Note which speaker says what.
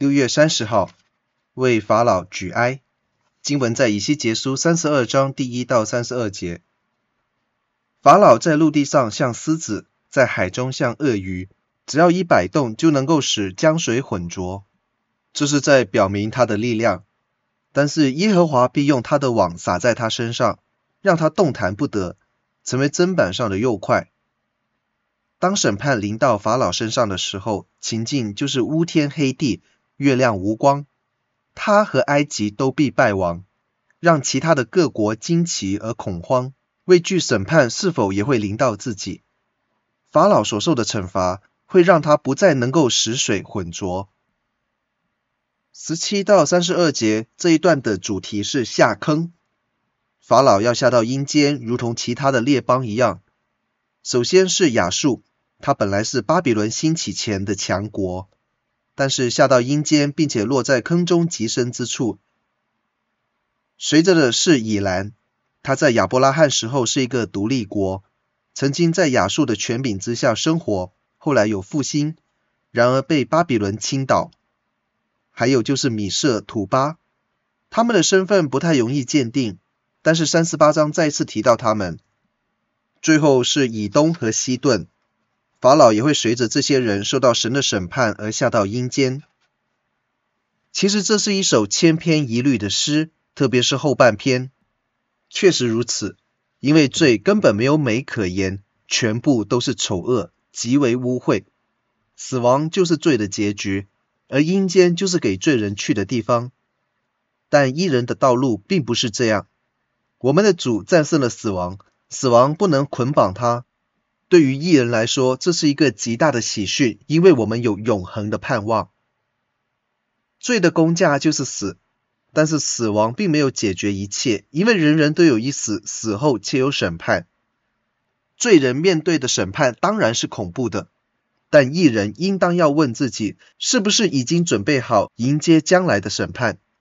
Speaker 1: 六月三十号，为法老举哀。经文在以西结书三十二章第一到三十二节。法老在陆地上像狮子，在海中像鳄鱼，只要一摆动，就能够使江水浑浊。这是在表明他的力量。但是耶和华必用他的网撒在他身上，让他动弹不得，成为砧板上的肉块。当审判临到法老身上的时候，情境就是乌天黑地，月亮无光。他和埃及都必败亡，让其他的各国惊奇而恐慌，畏惧审判是否也会临到自己。法老所受的惩罚会让他不再能够使水浑浊。十七到三十二节这一段的主题是下坑，法老要下到阴间，如同其他的列邦一样。首先是亚述，他本来是巴比伦兴起前的强国。但是下到阴间，并且落在坑中极深之处。随着的是以拦，他在亚伯拉罕时候是一个独立国，曾经在亚述的权柄之下生活，后来有复兴，然而被巴比伦倾倒。还有就是米设、土巴，他们的身份不太容易鉴定，但是三十八章再次提到他们。最后是以东和西顿。法老也会随着这些人受到神的审判而下到阴间。其实这是一首千篇一律的诗，特别是后半篇。确实如此，因为罪根本没有美可言，全部都是丑恶，极为污秽。死亡就是罪的结局，而阴间就是给罪人去的地方。但伊人的道路并不是这样。我们的主战胜了死亡，死亡不能捆绑他。对于义人来说，这是一个极大的喜讯，因为我们有永恒的盼望。罪的工价就是死，但是死亡并没有解决一切，因为人人都有一死，死后且有审判。罪人面对的审判当然是恐怖的，但义人应当要问自己，是不是已经准备好迎接将来的审判。